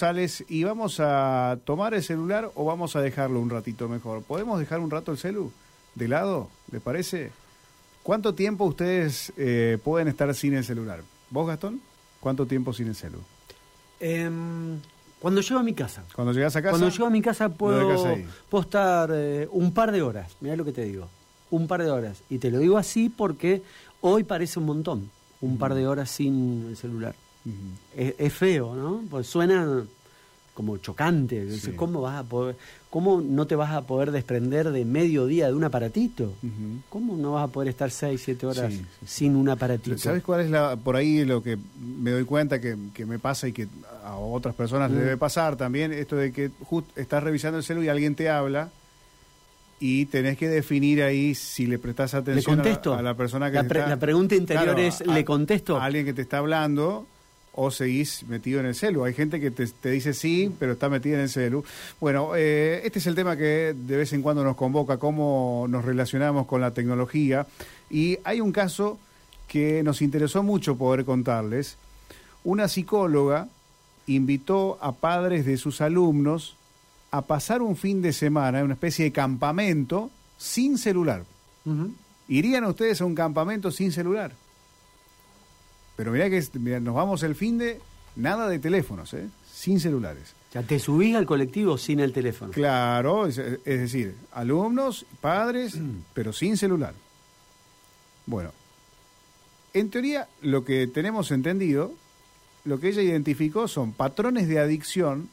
Sales y vamos a tomar el celular o vamos a dejarlo un ratito mejor. ¿Podemos dejar un rato el celu de lado? ¿Le parece? ¿Cuánto tiempo ustedes eh, pueden estar sin el celular? ¿Vos, Gastón? ¿Cuánto tiempo sin el celu? Em, cuando llego a mi casa. Cuando llegas a casa. Cuando llego a mi casa puedo, ahí. puedo estar eh, un par de horas. Mirá lo que te digo. Un par de horas. Y te lo digo así porque hoy parece un montón. Un par de horas sin el celular. Es, es feo, ¿no? Pues suena como chocante. Sí. ¿Cómo vas a poder, cómo no te vas a poder desprender de medio día de un aparatito? ¿Cómo no vas a poder estar 6, 7 horas Sí, sí, sí. sin un aparatito? ¿Sabes cuál es la, por ahí lo que me doy cuenta que, que me pasa y que a otras personas le Mm. debe pasar también? Esto de que just estás revisando el celu y alguien te habla y tenés que definir ahí si le prestás atención a la- contesto? A, la, persona que La te pre- está- la pregunta interior es, ¿le contesto? A alguien que te está hablando o seguís metido en el celu. Hay gente que te, te dice sí, pero está metida en el celu. Bueno, eh, este es el tema que de vez en cuando nos convoca, cómo nos relacionamos con la tecnología. Y hay un caso que nos interesó mucho poder contarles. Una psicóloga invitó a padres de sus alumnos a pasar un fin de semana en una especie de campamento sin celular. ¿Irían ustedes a un campamento sin celular? Pero mirá que mirá, nos vamos el fin de nada de teléfonos, ¿eh? sin celulares. O sea, te subís al colectivo sin el teléfono. Claro, es, es decir, alumnos, padres, pero sin celular. Bueno, en teoría lo que tenemos entendido, lo que ella identificó son patrones de adicción,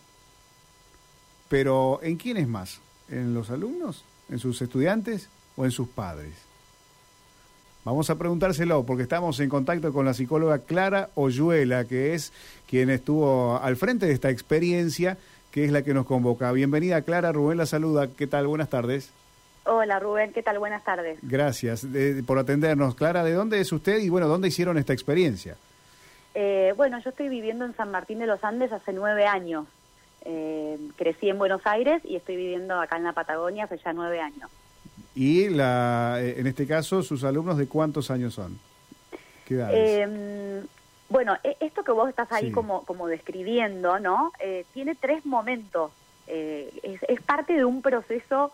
pero ¿en quiénes más? ¿En los alumnos? ¿En sus estudiantes o en sus padres? Vamos a preguntárselo porque estamos en contacto con la psicóloga Clara Oyuela, que es quien estuvo al frente de esta experiencia, que es la que nos convoca. Bienvenida Clara, Rubén la saluda. ¿Qué tal? Buenas tardes. Hola Rubén, ¿qué tal? Buenas tardes. Gracias de- por atendernos. Clara, ¿de dónde es usted y bueno, dónde hicieron esta experiencia? Eh, bueno, yo estoy viviendo en San Martín de los Andes hace nueve años. Eh, crecí en Buenos Aires y estoy viviendo acá en la Patagonia hace ya nueve años. Y la, eh, en este caso, sus alumnos, ¿de cuántos años son? ¿Qué edades? Eh, bueno, e- esto que vos estás ahí Sí. como, como describiendo, ¿no? Eh, tiene tres momentos. Eh, es, es parte de un proceso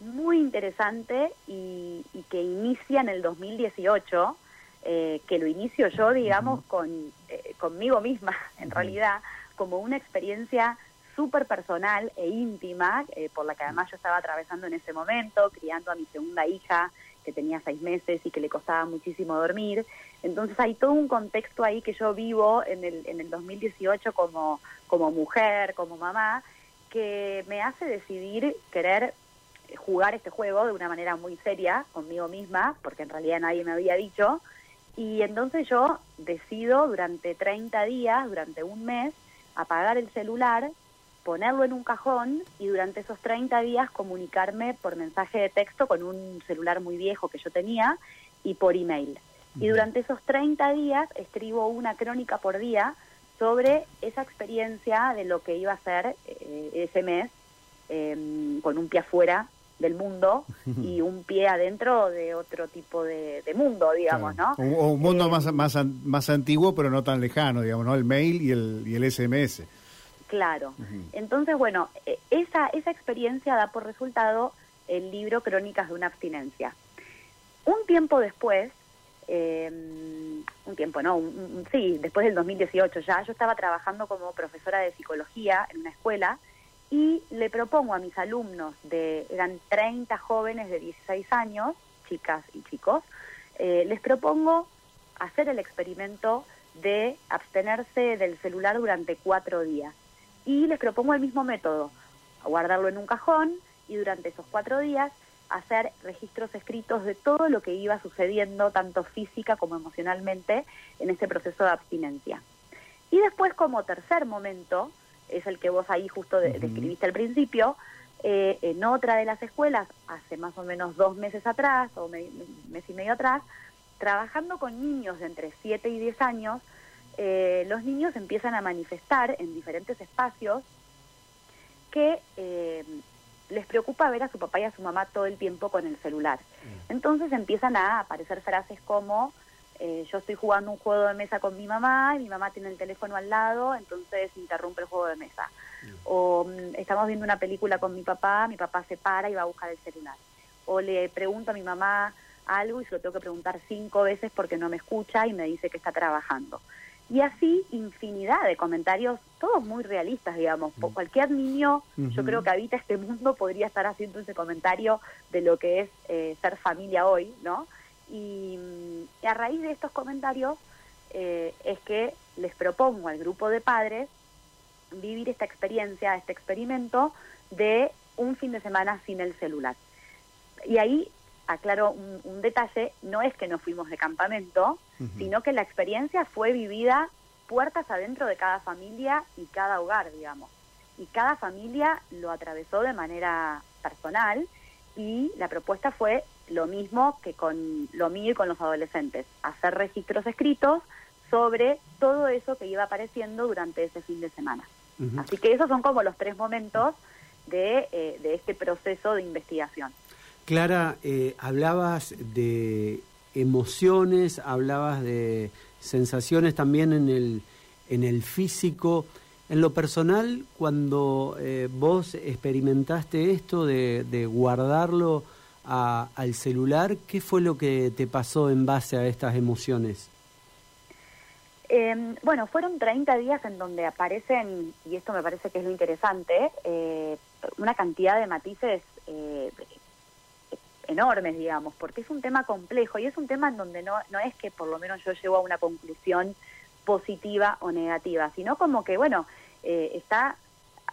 muy interesante y, y que inicia en el 2018, eh, que lo inicio yo, digamos, con, eh, conmigo misma, en realidad, como una experiencia súper personal e íntima, eh, por la que además yo estaba atravesando en ese momento, criando a mi segunda hija, que tenía seis meses y que le costaba muchísimo dormir. Entonces hay todo un contexto ahí que yo vivo en el, en el 2018 como, como mujer, como mamá, que me hace decidir querer jugar este juego de una manera muy seria conmigo misma, porque en realidad nadie me había dicho. Y entonces yo decido durante 30 días, durante un mes, apagar el celular, ponerlo en un cajón y durante esos 30 días comunicarme por mensaje de texto con un celular muy viejo que yo tenía y por email. Y durante esos 30 días escribo una crónica por día sobre esa experiencia de lo que iba a ser eh, ese mes eh, con un pie afuera del mundo y un pie adentro de otro tipo de, de mundo, digamos, Claro. ¿no? O, o un mundo Eh, más, más, más antiguo, pero no tan lejano, digamos, ¿no? El mail y el, y el SMS. Claro. Entonces, bueno, eh, esa, esa experiencia da por resultado el libro Crónicas de una abstinencia. Un tiempo después, eh, un tiempo, no, un- un- sí, después del 2018 ya, yo estaba trabajando como profesora de psicología en una escuela y le propongo a mis alumnos, de eran 30 jóvenes de 16 años, chicas y chicos, eh, les propongo hacer el experimento de abstenerse del celular durante cuatro días. Y les propongo el mismo método, guardarlo en un cajón y durante esos cuatro días hacer registros escritos de todo lo que iba sucediendo, tanto física como emocionalmente, en ese proceso de abstinencia. Y después, como tercer momento, es el que vos ahí justo de- describiste al principio, eh, en otra de las escuelas, hace más o menos dos meses atrás, o me- mes y medio atrás, trabajando con niños de entre 7 y 10 años, eh, los niños empiezan a manifestar en diferentes espacios que eh, les preocupa ver a su papá y a su mamá todo el tiempo con el celular. Entonces empiezan a aparecer frases como eh, yo estoy jugando un juego de mesa con mi mamá y mi mamá tiene el teléfono al lado, entonces interrumpe el juego de mesa. O mm, estamos viendo una película con mi papá, mi papá se para y va a buscar el celular. O le pregunto a mi mamá algo y se lo tengo que preguntar cinco veces porque no me escucha y me dice que está trabajando. Y así infinidad de comentarios, todos muy realistas, digamos. Cualquier niño, yo creo que habita este mundo, podría estar haciendo ese comentario de lo que es eh, ser familia hoy, ¿no? Y, a raíz de estos comentarios eh, es que les propongo al grupo de padres vivir esta experiencia, este experimento de un fin de semana sin el celular. Y ahí aclaro un, detalle, no es que nos fuimos de campamento, sino que la experiencia fue vivida puertas adentro de cada familia y cada hogar, digamos. Y cada familia lo atravesó de manera personal y la propuesta fue lo mismo que con lo mío y con los adolescentes, hacer registros escritos sobre todo eso que iba apareciendo durante ese fin de semana. Así que esos son como los tres momentos de, eh, de este proceso de investigación. Clara, eh, hablabas de emociones, hablabas de sensaciones también en el, en el físico. En lo personal, cuando eh, vos experimentaste esto de, de guardarlo al celular, ¿qué fue lo que te pasó en base a estas emociones? Em, bueno, fueron 30 días en donde aparecen, y esto me parece que es lo interesante, eh, una cantidad de matices enormes, digamos, porque es un tema complejo y es un tema en donde no, no es que por lo menos yo llego a una conclusión positiva o negativa, sino como que, bueno, eh, está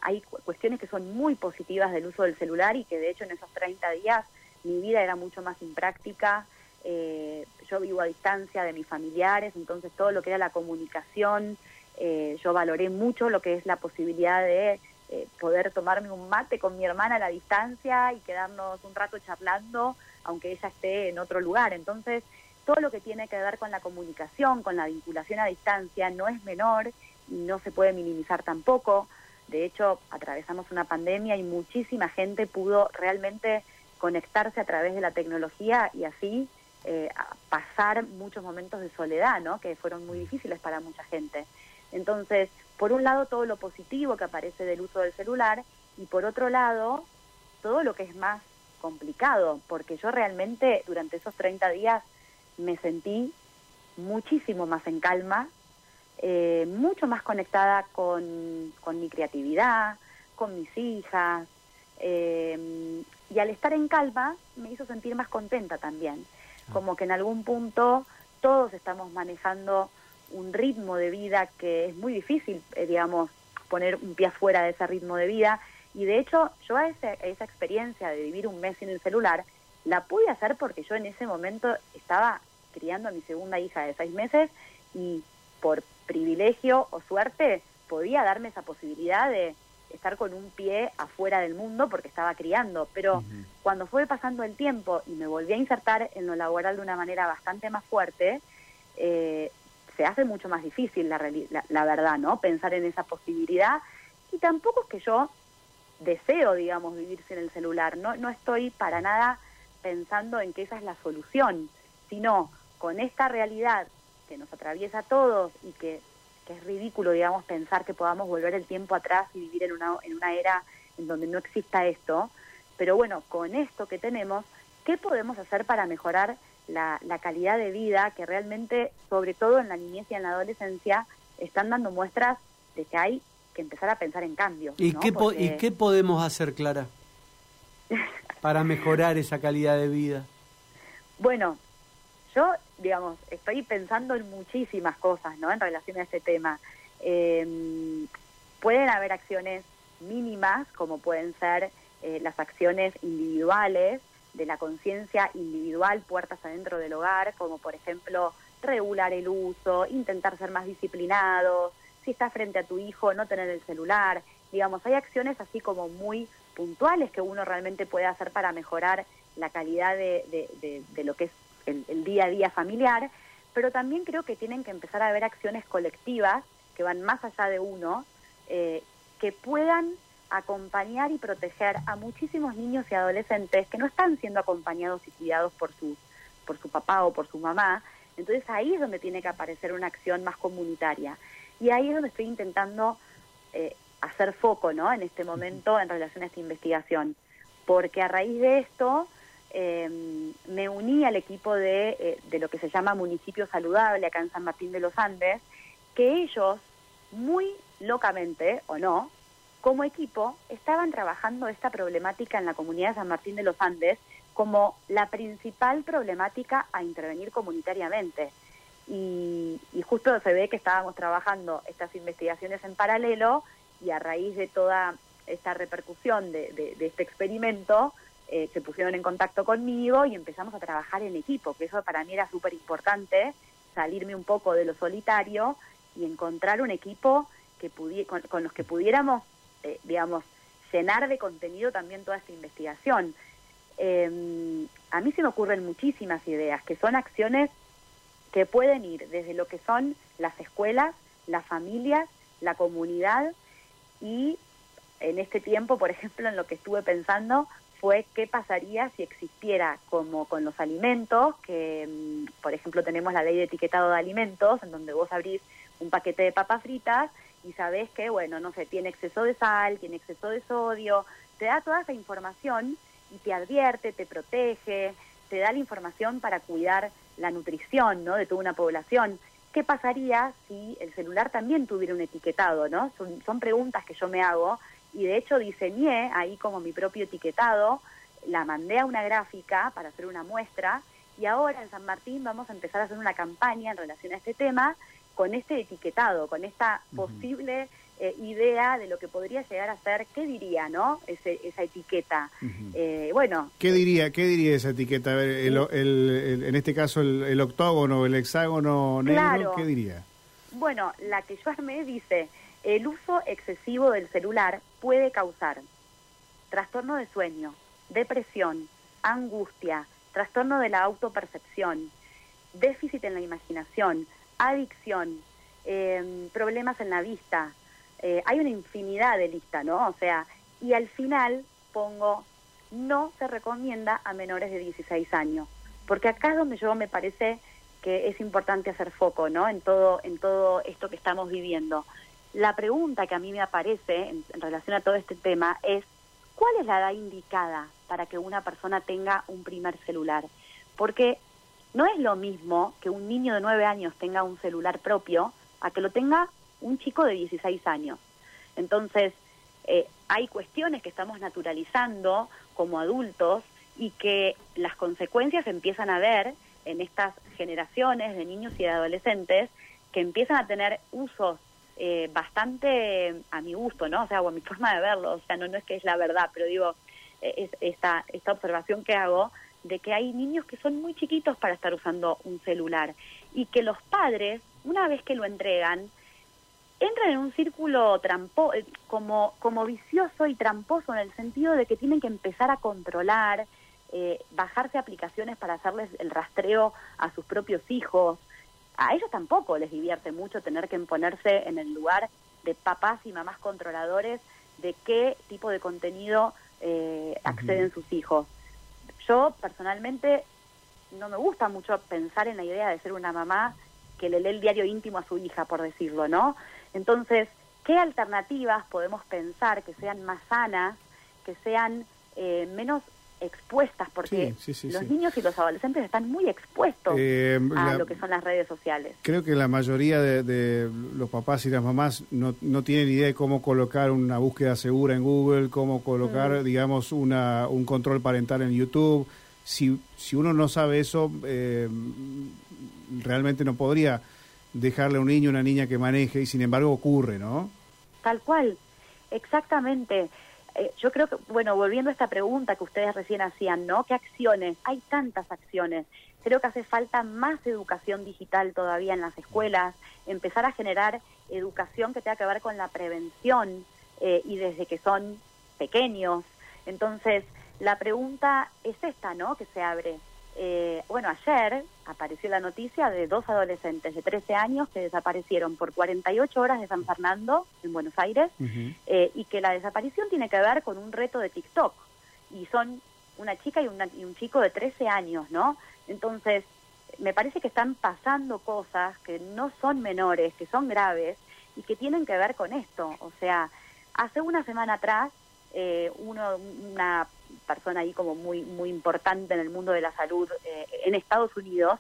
hay cuestiones que son muy positivas del uso del celular y que de hecho en esos 30 días mi vida era mucho más impráctica, eh, yo vivo a distancia de mis familiares, entonces todo lo que era la comunicación, eh, yo valoré mucho lo que es la posibilidad de eh, poder tomarme un mate con mi hermana a la distancia y quedarnos un rato charlando, aunque ella esté en otro lugar. Entonces, todo lo que tiene que ver con la comunicación, con la vinculación a distancia, no es menor y no se puede minimizar tampoco. De hecho, atravesamos una pandemia y muchísima gente pudo realmente conectarse a través de la tecnología y así eh, pasar muchos momentos de soledad, ¿no? Que fueron muy difíciles para mucha gente. Entonces, por un lado todo lo positivo que aparece del uso del celular y por otro lado todo lo que es más complicado, porque yo realmente durante esos 30 días me sentí muchísimo más en calma, eh, mucho más conectada con, mi creatividad, con mis hijas, eh, y al estar en calma me hizo sentir más contenta también, ah. como que en algún punto todos estamos manejando un ritmo de vida que es muy difícil, eh, digamos, poner un pie afuera de ese ritmo de vida. Y de hecho, yo a, esa experiencia de vivir un mes sin el celular, la pude hacer porque yo en ese momento estaba criando a mi segunda hija de seis meses y por privilegio o suerte podía darme esa posibilidad de estar con un pie afuera del mundo porque estaba criando. Pero cuando fue pasando el tiempo y me volví a insertar en lo laboral de una manera bastante más fuerte, eh, se hace mucho más difícil la, la, verdad, ¿no? Pensar en esa posibilidad. Y tampoco es que yo deseo, digamos, vivir sin el celular. No, no estoy para nada pensando en que esa es la solución, sino con esta realidad que nos atraviesa a todos y que, que, es ridículo, digamos, pensar que podamos volver el tiempo atrás y vivir en una, en una era en donde no exista esto. Pero bueno, con esto que tenemos, ¿qué podemos hacer para mejorar la, calidad de vida que realmente, sobre todo en la niñez y en la adolescencia, están dando muestras de que hay que empezar a pensar en cambios. ¿Y, qué, ¿y qué podemos hacer, Clara, para mejorar esa calidad de vida? Bueno, yo, digamos, estoy pensando en muchísimas cosas, ¿no? En relación a este tema. Em, pueden haber acciones mínimas, como pueden ser eh, las acciones individuales, de la conciencia individual puertas adentro del hogar, como por ejemplo regular el uso, intentar ser más disciplinados, si estás frente a tu hijo, no tener el celular. Digamos, hay acciones así como muy puntuales que uno realmente puede hacer para mejorar la calidad de, de, lo que es el, día a día familiar, pero también creo que tienen que empezar a haber acciones colectivas que van más allá de uno, eh, que puedan acompañar y proteger a muchísimos niños y adolescentes que no están siendo acompañados y cuidados por su, por su papá o por su mamá, Entonces ahí es donde tiene que aparecer una acción más comunitaria. Y ahí es donde estoy intentando eh, hacer foco, ¿no? En este momento en relación a esta investigación. Porque a raíz de esto em, me uní al equipo de, eh, de lo que se llama Municipio Saludable acá en San Martín de los Andes, que ellos, muy locamente o no, como equipo, estaban trabajando esta problemática en la comunidad de San Martín de los Andes como la principal problemática a intervenir comunitariamente. Y, justo se ve que estábamos trabajando estas investigaciones en paralelo y a raíz de toda esta repercusión de, este experimento, eh, se pusieron en contacto conmigo y empezamos a trabajar en equipo, que eso para mí era súper importante, salirme un poco de lo solitario y encontrar un equipo que con, con, los que pudiéramos, eh, digamos, llenar de contenido también toda esta investigación. Eh, a mí se me ocurren muchísimas ideas, que son acciones que pueden ir desde lo que son las escuelas, las familias, la comunidad y en este tiempo, por ejemplo, en lo que estuve pensando fue qué pasaría si existiera como con los alimentos, que mm, por ejemplo tenemos la ley de etiquetado de alimentos, en donde vos abrís un paquete de papas fritas y sabés que, bueno, no sé, tiene exceso de sal, tiene exceso de sodio, te da toda esa información y te advierte, te protege, te da la información para cuidar la nutrición, ¿no? De toda una población. ¿Qué pasaría si el celular también tuviera un etiquetado, ¿no? Son, son preguntas que yo me hago y de hecho diseñé ahí como mi propio etiquetado, la mandé a una gráfica para hacer una muestra y ahora en San Martín vamos a empezar a hacer una campaña en relación a este tema con este etiquetado, con esta posible eh, idea de lo que podría llegar a ser, ¿qué diría, no? esa etiqueta. Eh, bueno. ¿Qué diría, qué diría esa etiqueta? en este caso, el, octógono, el hexágono negro, ¿qué diría? Bueno, la que yo armé dice, el uso excesivo del celular puede causar trastorno de sueño, depresión, angustia, trastorno de la autopercepción, déficit en la imaginación, adicción, em, problemas en la vista. Eh, hay una infinidad de listas, ¿no? O sea, y al final pongo, no se recomienda a menores de 16 años, porque acá es donde yo me parece que es importante hacer foco, ¿no? En todo, en todo esto que estamos viviendo. La pregunta que a mí me aparece en relación a todo este tema es, ¿cuál es la edad indicada para que una persona tenga un primer celular? Porque no es lo mismo que un niño de 9 años tenga un celular propio a que lo tenga un chico de 16 años. Entonces, eh, hay cuestiones que estamos naturalizando como adultos y que las consecuencias empiezan a ver en estas generaciones de niños y de adolescentes que empiezan a tener usos eh, bastante a mi gusto, ¿no? O sea, o a mi forma de verlo, o sea, no, no es que es la verdad, pero digo, eh, es esta, esta observación que hago de que hay niños que son muy chiquitos para estar usando un celular y que los padres, una vez que lo entregan, entran en un círculo trampo, eh, como, como vicioso y tramposo en el sentido de que tienen que empezar a controlar, eh, bajarse aplicaciones para hacerles el rastreo a sus propios hijos. A ellos tampoco les divierte mucho tener que imponerse en el lugar de papás y mamás controladores de qué tipo de contenido eh, acceden sus hijos yo personalmente no me gusta mucho pensar en la idea de ser una mamá que le lee el diario íntimo a su hija, por decirlo, ¿no? Entonces, ¿qué alternativas podemos pensar que sean más sanas, que sean eh, menos expuestas, porque los niños y los adolescentes están muy expuestos eh, a lo que son las redes sociales. Creo que la mayoría de, los papás y las mamás no, no, tienen idea de cómo colocar una búsqueda segura en Google, cómo colocar, digamos, una, un control parental en YouTube. Si, si uno no sabe eso, eh, realmente no podría dejarle a un niño una niña que maneje y sin embargo ocurre, ¿no? Tal cual, exactamente. Eh, yo creo que, bueno, volviendo a esta pregunta que ustedes recién hacían, ¿no? ¿Qué acciones? Hay tantas acciones. Creo que hace falta más educación digital todavía en las escuelas, empezar a generar educación que tenga que ver con la prevención eh, y desde que son pequeños. Entonces, la pregunta es esta, ¿no? Que se abre. Eh, bueno, ayer apareció la noticia de dos adolescentes de 13 años que desaparecieron por 48 horas de San Fernando, en Buenos Aires, eh, y que la desaparición tiene que ver con un reto de TikTok. Y son una chica y, un chico de 13 años, ¿no? Entonces, me parece que están pasando cosas que no son menores, que son graves y que tienen que ver con esto. O sea, hace una semana atrás, eh, uno, una persona ahí como muy, muy importante en el mundo de la salud eh, en Estados Unidos,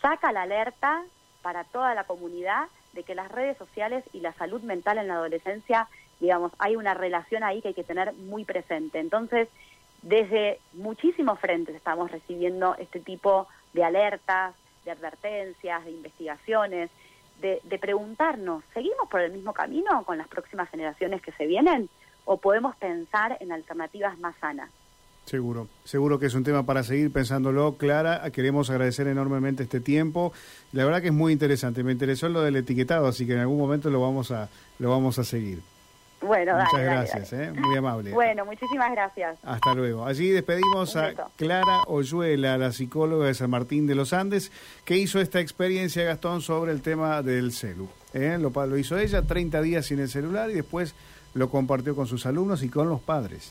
saca la alerta para toda la comunidad de que las redes sociales y la salud mental en la adolescencia, digamos, hay una relación ahí que hay que tener muy presente. Entonces, desde muchísimos frentes estamos recibiendo este tipo de alertas, de advertencias, de investigaciones, de, de, preguntarnos, ¿seguimos por el mismo camino con las próximas generaciones que se vienen o podemos pensar en alternativas más sanas? Seguro, seguro que es un tema para seguir pensándolo. Clara, queremos agradecer enormemente este tiempo. La verdad que es muy interesante. Me interesó lo del etiquetado, así que en algún momento lo vamos a, lo vamos a seguir. Bueno, Muchas dale, gracias, dale, dale. ¿eh? muy amable. Bueno, muchísimas gracias. Hasta luego. Allí despedimos a. Clara Oyuela, la psicóloga de San Martín de los Andes, que hizo esta experiencia, Gastón, sobre el tema del celu. ¿eh? Lo, lo hizo ella, 30 días sin el celular, y después lo compartió con sus alumnos y con los padres.